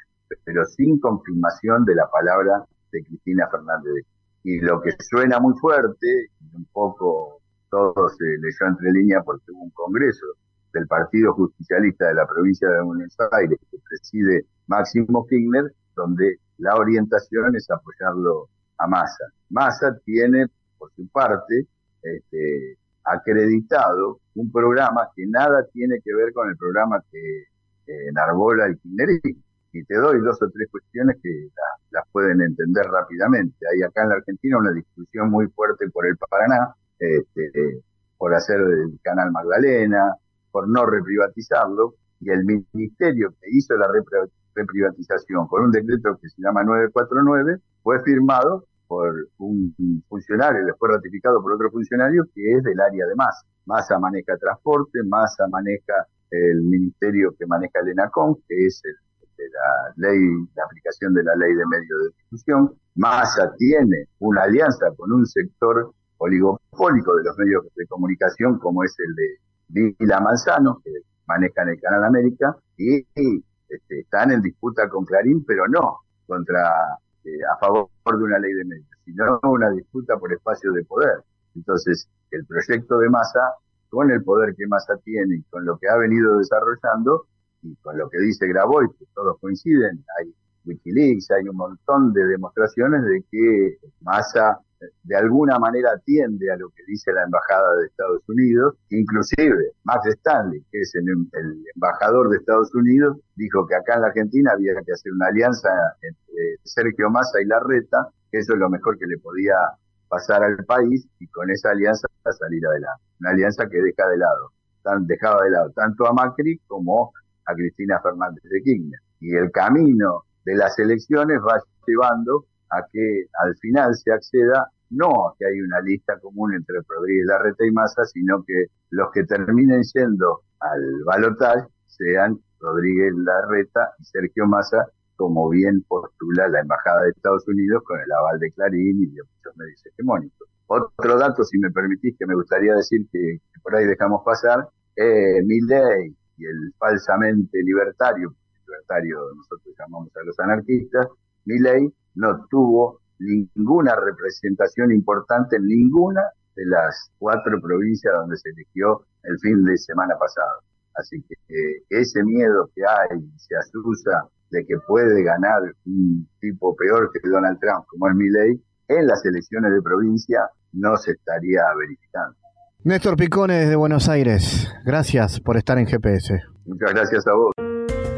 pero sin confirmación de la palabra de Cristina Fernández. Y lo que suena muy fuerte, y un poco todo se leyó entre líneas porque hubo un congreso del Partido Justicialista de la provincia de Buenos Aires, que preside Máximo Kirchner, donde la orientación es apoyarlo a Massa. Massa tiene, por su parte, este, acreditado un programa que nada tiene que ver con el programa que enarbola el kirchnerismo. Y te doy dos o tres cuestiones que las pueden entender rápidamente. Hay acá en la Argentina una discusión muy fuerte por el Paraná, este, por hacer el canal Magdalena, por no reprivatizarlo, y el ministerio que hizo la reprivatización con un decreto que se llama 949 fue firmado por un funcionario, después ratificado por otro funcionario que es del área de Massa. Massa maneja transporte, Massa maneja el ministerio que maneja el ENACOM, que es el, la ley, la aplicación de la ley de medios de difusión. Massa tiene una alianza con un sector oligopólico de los medios de comunicación, como es el de Vila Manzano, que manejan el Canal América, y, este, están en disputa con Clarín, pero no contra eh, a favor de una ley de medios, sino una disputa por espacio de poder. Entonces, el proyecto de Massa, con el poder que Massa tiene y con lo que ha venido desarrollando, y con lo que dice Graboy, que todos coinciden, hay Wikileaks, hay un montón de demostraciones de que Massa de alguna manera atiende a lo que dice la Embajada de Estados Unidos, inclusive Max Stanley, que es el, embajador de Estados Unidos, dijo que acá en la Argentina había que hacer una alianza entre Sergio Massa y Larreta, que eso es lo mejor que le podía pasar al país y con esa alianza salir adelante. Una alianza que deja de lado, tan, dejaba de lado tanto a Macri como a Cristina Fernández de Kirchner. Y el camino de las elecciones va llevando a que al final se acceda no a que hay una lista común entre Rodríguez Larreta y Massa, sino que los que terminen yendo al balotaje sean Rodríguez Larreta y Sergio Massa, como bien postula la Embajada de Estados Unidos con el aval de Clarín y de muchos medios hegemónicos. Otro dato, si me permitís, que me gustaría decir que, por ahí dejamos pasar, eh, Milley y el falsamente libertario, libertario nosotros llamamos a los anarquistas, Milley no tuvo ninguna representación importante en ninguna de las cuatro provincias donde se eligió el fin de semana pasado. Así que ese miedo que hay, se asusa de que puede ganar un tipo peor que Donald Trump, como es Milley, en las elecciones de provincia no se estaría verificando.
Néstor Picones de Buenos Aires, gracias por estar en GPS.
Muchas gracias a vos.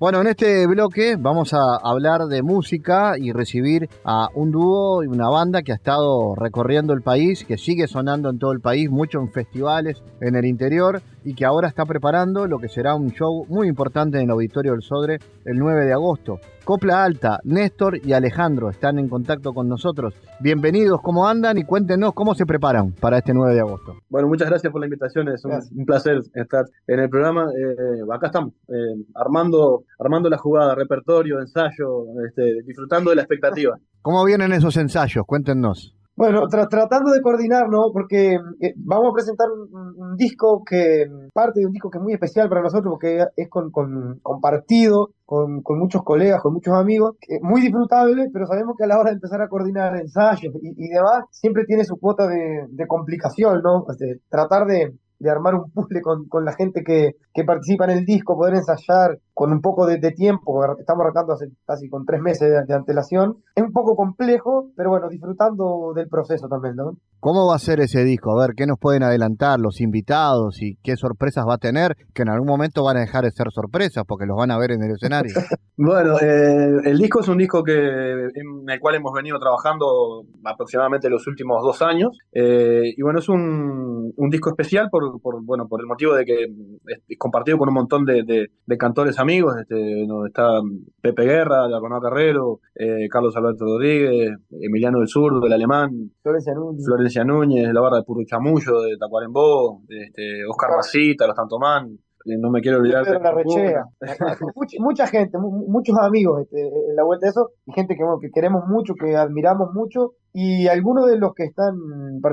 Bueno, en este bloque vamos a hablar de música y recibir a un dúo y una banda que ha estado recorriendo el país, que sigue sonando en todo el país, mucho en festivales en el interior y que ahora está preparando lo que será un show muy importante en el Auditorio del Sodre el 9 de agosto. Copla Alta, Néstor y Alejandro están en contacto con nosotros. Bienvenidos, ¿cómo andan? Y cuéntenos cómo se preparan para este 9 de agosto.
Bueno, muchas gracias por la invitación, es un, placer estar en el programa. Eh, acá estamos, eh, armando, armando la jugada, repertorio, ensayo, este, disfrutando de la expectativa.
¿Cómo vienen esos ensayos? Cuéntenos.
Bueno, tratando de coordinar, ¿no? Porque eh, vamos a presentar un, disco que, parte de un disco que es muy especial para nosotros, porque es con, con compartido con, muchos colegas, con muchos amigos, muy disfrutable, pero sabemos que a la hora de empezar a coordinar ensayos y, demás, siempre tiene su cuota de, complicación, ¿no? Tratar de, armar un puzzle con, con la gente que, participa en el disco, poder ensayar con un poco de, tiempo, estamos arrancando hace casi con tres meses de, antelación, es un poco complejo, pero bueno, disfrutando del proceso también, ¿no?
¿Cómo va a ser ese disco? A ver, ¿qué nos pueden adelantar los invitados y qué sorpresas va a tener? Que en algún momento van a dejar de ser sorpresas porque los van a ver en el escenario.
bueno, eh, el disco es un disco que en el cual hemos venido trabajando aproximadamente los últimos dos años eh, y bueno, es un, un disco especial por por, bueno, por el motivo de que es compartido con un montón de, cantores amigos, este, donde está Pepe Guerra, Diaconado Carrero, eh, Carlos Alberto Rodríguez, Emiliano del Sur, del Alemán, Florencia Núñez, la barra de Puro Chamullo, de Tacuarembó, este, Oscar Macita, Los Tantomán, no me quiero olvidar.
de la rechea. mucha, gente, muchos amigos este, en la vuelta de eso, y gente que, que queremos mucho, que admiramos mucho, y algunos de los que están,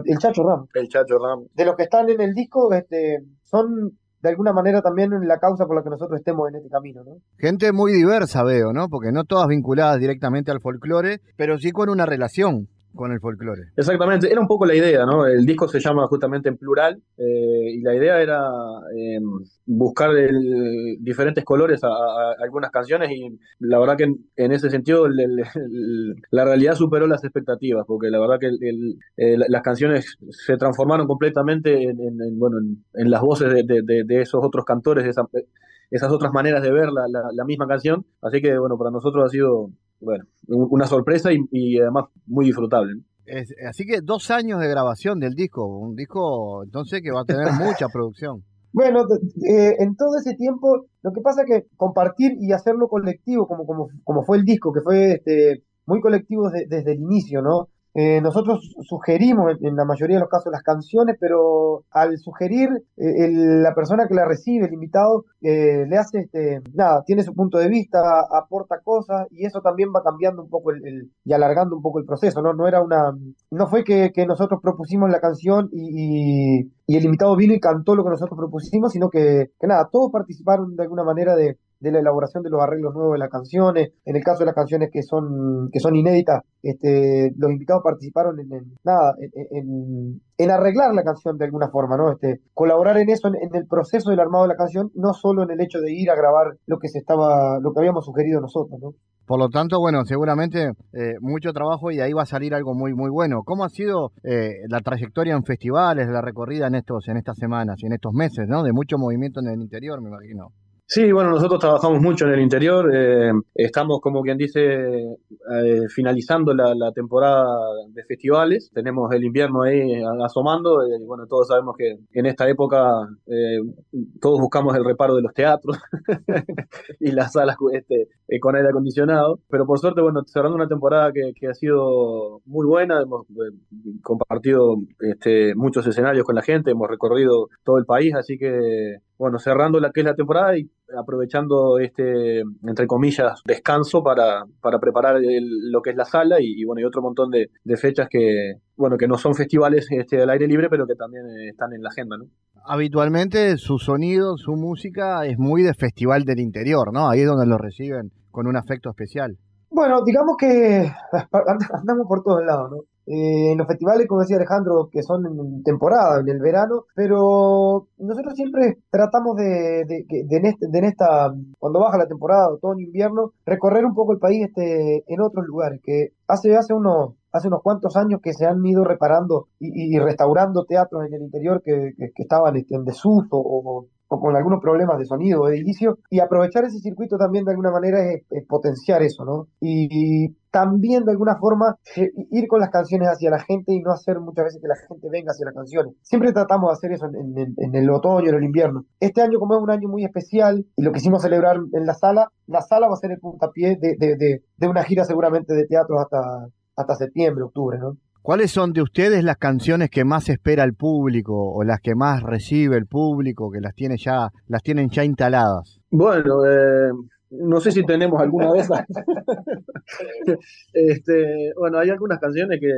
el Chacho Ram.
El Chacho Ram.
De los que están en el disco, este, son de alguna manera también la causa por la que nosotros estemos en este camino, ¿no?
Gente muy diversa veo, ¿no? Porque no todas vinculadas directamente al folclore, pero sí con una relación con el folclore.
Exactamente, era un poco la idea, ¿no? El disco se llama justamente en plural eh, y la idea era eh, buscar diferentes colores a, algunas canciones y la verdad que en, ese sentido la realidad superó las expectativas porque la verdad que las canciones se transformaron completamente en, bueno, en, las voces de, esos otros cantores, de esas otras maneras de ver la, misma canción, así que bueno, para nosotros ha sido bueno, una sorpresa y, además muy disfrutable.
así que dos años de grabación del disco, un disco entonces que va a tener mucha producción.
Bueno, eh, en todo ese tiempo, lo que pasa es que compartir y hacerlo colectivo, como, como, como fue el disco, que fue este, muy colectivo desde el inicio, ¿no? Eh, nosotros sugerimos en, la mayoría de los casos las canciones, pero al sugerir, eh, la persona que la recibe, el invitado, eh, le hace, este, nada, tiene su punto de vista, aporta cosas y eso también va cambiando un poco el, y alargando un poco el proceso, ¿no? No era una, no fue que, nosotros propusimos la canción y, y, el invitado vino y cantó lo que nosotros propusimos, sino que, que nada, todos participaron de alguna manera de, de la elaboración de los arreglos nuevos de las canciones. En el caso de las canciones que son, que son inéditas, este, los invitados participaron en, nada, en, en, arreglar la canción de alguna forma, ¿no? Este, colaborar en eso, en, el proceso del armado de la canción, no solo en el hecho de ir a grabar lo que se estaba, lo que habíamos sugerido nosotros, ¿no?
Por lo tanto, bueno, seguramente eh, mucho trabajo y ahí va a salir algo muy muy bueno. ¿Cómo ha sido eh, la trayectoria en festivales, la recorrida en estos en estas semanas y en estos meses, ¿no? De mucho movimiento en el interior, me imagino.
Sí, bueno, nosotros trabajamos mucho en el interior. Eh, estamos, como quien dice, eh, finalizando la, temporada de festivales. Tenemos el invierno ahí asomando. Eh, bueno, todos sabemos que en esta época todos buscamos el reparo de los teatros y las salas este, con aire acondicionado. Pero por suerte, bueno, cerrando una temporada que, ha sido muy buena. Hemos compartido este, muchos escenarios con la gente, hemos recorrido todo el país, así que bueno, cerrando la que es la temporada y aprovechando este, entre comillas, descanso para, para preparar lo que es la sala y, bueno, y otro montón de, fechas que, bueno, que no son festivales este, al aire libre, pero que también eh, están en la agenda, ¿no?
Habitualmente su sonido, su música es muy de festival del interior, ¿no? Ahí es donde lo reciben con un afecto especial.
Bueno, digamos que andamos por todos lados, ¿no? Eh, en los festivales, como decía Alejandro, que son en temporada, en el verano, pero nosotros siempre tratamos de, de, de, en, este, de esta, cuando baja la temporada, otoño, invierno, recorrer un poco el país este, en otros lugares, que hace, hace unos hace unos cuantos años que se han ido reparando y, restaurando teatros en el interior que, que, estaban este, en desuso o, con algunos problemas de sonido o de inicio, y aprovechar ese circuito también de alguna manera es, potenciar eso, ¿no? Y, también de alguna forma ir con las canciones hacia la gente y no hacer muchas veces que la gente venga hacia las canciones. Siempre tratamos de hacer eso en, el otoño, en el invierno. Este año, como es un año muy especial y lo quisimos celebrar en la sala, la sala va a ser el puntapié de, de, de una gira seguramente de teatro hasta, hasta septiembre, octubre, ¿no?
¿Cuáles son de ustedes las canciones que más espera el público o las que más recibe el público, que las tiene ya, las tienen ya instaladas?
Bueno, eh, no sé si tenemos alguna de esas. este, bueno, hay algunas canciones que,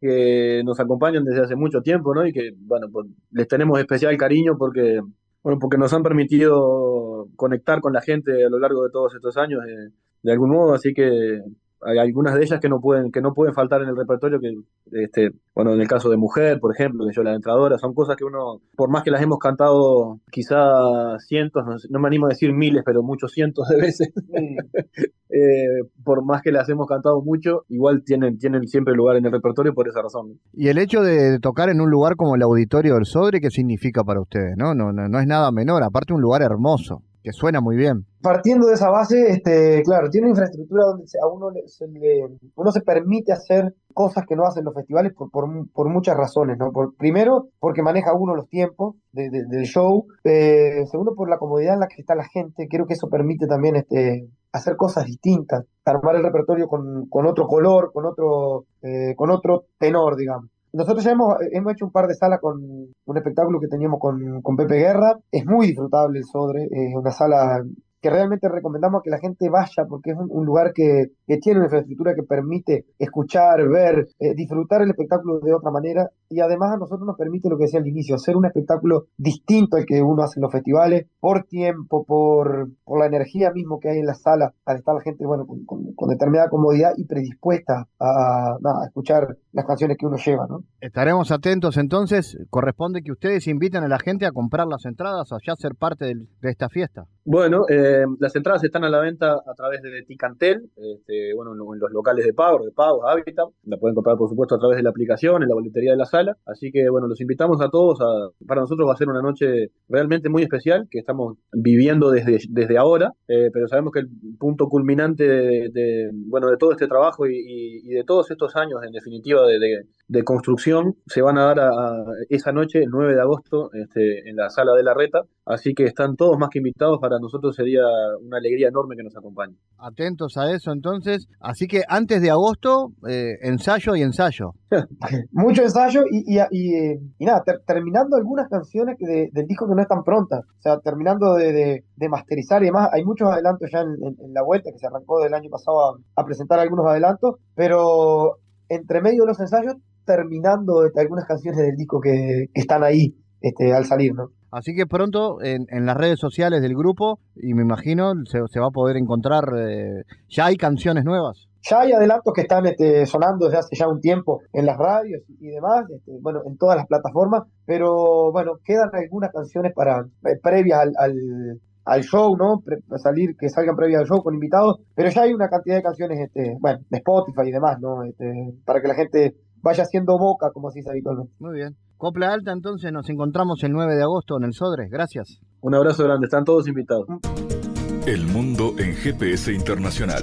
que nos acompañan desde hace mucho tiempo, ¿no? Y que, bueno, pues les tenemos especial cariño porque, bueno, porque nos han permitido conectar con la gente a lo largo de todos estos años eh, de algún modo, así que hay algunas de ellas que no pueden que no pueden faltar en el repertorio que este bueno en el caso de mujer por ejemplo que yo la entradora son cosas que uno por más que las hemos cantado quizá cientos no, me animo a decir miles pero muchos cientos de veces eh, por más que las hemos cantado mucho igual tienen tienen siempre lugar en el repertorio por esa razón.
Y el hecho de tocar en un lugar como el auditorio del Sodre qué significa para ustedes no no no, no es nada menor aparte un lugar hermoso que suena muy bien.
Partiendo de esa base, este, claro, tiene una infraestructura donde a uno se, le, uno se permite hacer cosas que no hacen los festivales por, por, muchas razones, ¿no? Por, primero, porque maneja uno los tiempos del show. Eh, segundo, por la comodidad en la que está la gente. Creo que eso permite también este, hacer cosas distintas, armar el repertorio con, con otro color, con otro, eh, con otro tenor, digamos. Nosotros ya hemos, hemos hecho un par de salas con un espectáculo que teníamos con, con Pepe Guerra. Es muy disfrutable el Sodre, es una sala que realmente recomendamos que la gente vaya porque es un, lugar que, tiene una infraestructura que permite escuchar, ver, eh, disfrutar el espectáculo de otra manera y además a nosotros nos permite lo que decía al inicio, hacer un espectáculo distinto al que uno hace en los festivales, por tiempo, por, por la energía mismo que hay en la sala, al estar la gente bueno, con, determinada comodidad y predispuesta a, a, escuchar las canciones que uno lleva. ¿no?
Estaremos atentos entonces, corresponde que ustedes inviten a la gente a comprar las entradas o ya ser parte de esta fiesta.
Bueno, eh, las entradas están a la venta a través de Ticantel, este, bueno, en los locales de pago, de pago, Habitat. La pueden comprar, por supuesto, a través de la aplicación, en la boletería de la sala. Así que, bueno, los invitamos a todos. para nosotros va a ser una noche realmente muy especial que estamos viviendo desde, desde ahora, eh, pero sabemos que el punto culminante de, bueno, de todo este trabajo y, de todos estos años, en definitiva, de, construcción, se van a dar a, esa noche, el 9 de agosto, este, en la sala de la Reta. Así que están todos más que invitados para nosotros sería una alegría enorme que nos acompañe.
Atentos a eso entonces. Así que antes de agosto, eh, ensayo y ensayo.
Mucho ensayo y, y, nada, terminando algunas canciones del disco que no están prontas. O sea, terminando de, masterizar y demás. Hay muchos adelantos ya en, la vuelta que se arrancó del año pasado a, presentar algunos adelantos, pero entre medio de los ensayos, terminando algunas canciones del disco que, están ahí este, al salir, ¿no?
Así que pronto en, las redes sociales del grupo, y me imagino, se, va a poder encontrar, eh, ya hay canciones nuevas.
Ya hay adelantos que están este, sonando desde hace ya un tiempo en las radios y demás, este, bueno, en todas las plataformas, pero bueno, quedan algunas canciones para eh, previas al, show, ¿no? salir, que salgan previas al show con invitados, pero ya hay una cantidad de canciones, este, bueno, de Spotify y demás, ¿no? Este, para que la gente vaya haciendo boca, como se dice habitualmente.
Muy bien. Copla Alta, entonces nos encontramos el 9 de agosto en el Sodres. Gracias.
Un abrazo grande, están todos invitados.
El mundo en GPS Internacional.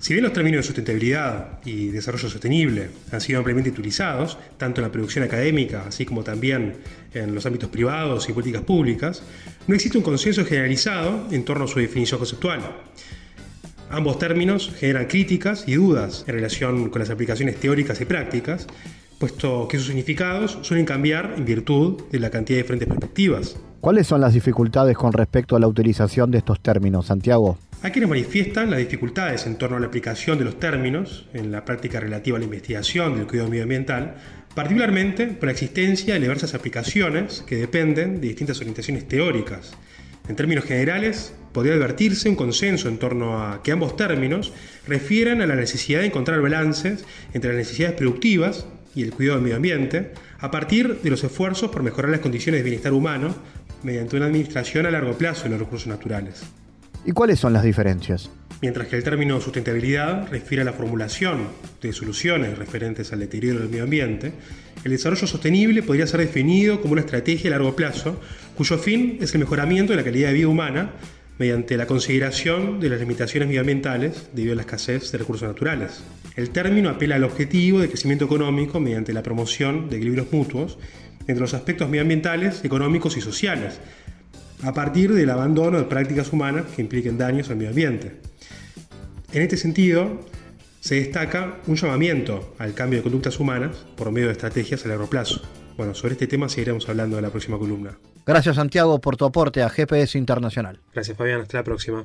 Si bien los términos de sustentabilidad y desarrollo sostenible han sido ampliamente utilizados, tanto en la producción académica, así como también en los ámbitos privados y políticas públicas, no existe un consenso generalizado en torno a su definición conceptual. Ambos términos generan críticas y dudas en relación con las aplicaciones teóricas y prácticas, puesto que sus significados suelen cambiar en virtud de la cantidad de diferentes perspectivas.
¿Cuáles son las dificultades con respecto a la utilización de estos términos, Santiago?
Hay quienes manifiestan las dificultades en torno a la aplicación de los términos en la práctica relativa a la investigación del cuidado medioambiental, particularmente por la existencia de diversas aplicaciones que dependen de distintas orientaciones teóricas. En términos generales, podría advertirse un consenso en torno a que ambos términos refieren a la necesidad de encontrar balances entre las necesidades productivas y el cuidado del medio ambiente, a partir de los esfuerzos por mejorar las condiciones de bienestar humano mediante una administración a largo plazo de los recursos naturales.
¿Y cuáles son las diferencias?
Mientras que el término sustentabilidad refiere a la formulación de soluciones referentes al deterioro del medio ambiente, el desarrollo sostenible podría ser definido como una estrategia a largo plazo cuyo fin es el mejoramiento de la calidad de vida humana mediante la consideración de las limitaciones medioambientales debido a la escasez de recursos naturales. El término apela al objetivo de crecimiento económico mediante la promoción de equilibrios mutuos entre los aspectos medioambientales, económicos y sociales, a partir del abandono de prácticas humanas que impliquen daños al medio ambiente. En este sentido, se destaca un llamamiento al cambio de conductas humanas por medio de estrategias a largo plazo. Bueno, sobre este tema seguiremos hablando en la próxima columna.
Gracias Santiago por tu aporte a GPS Internacional.
Gracias Fabián, hasta la próxima.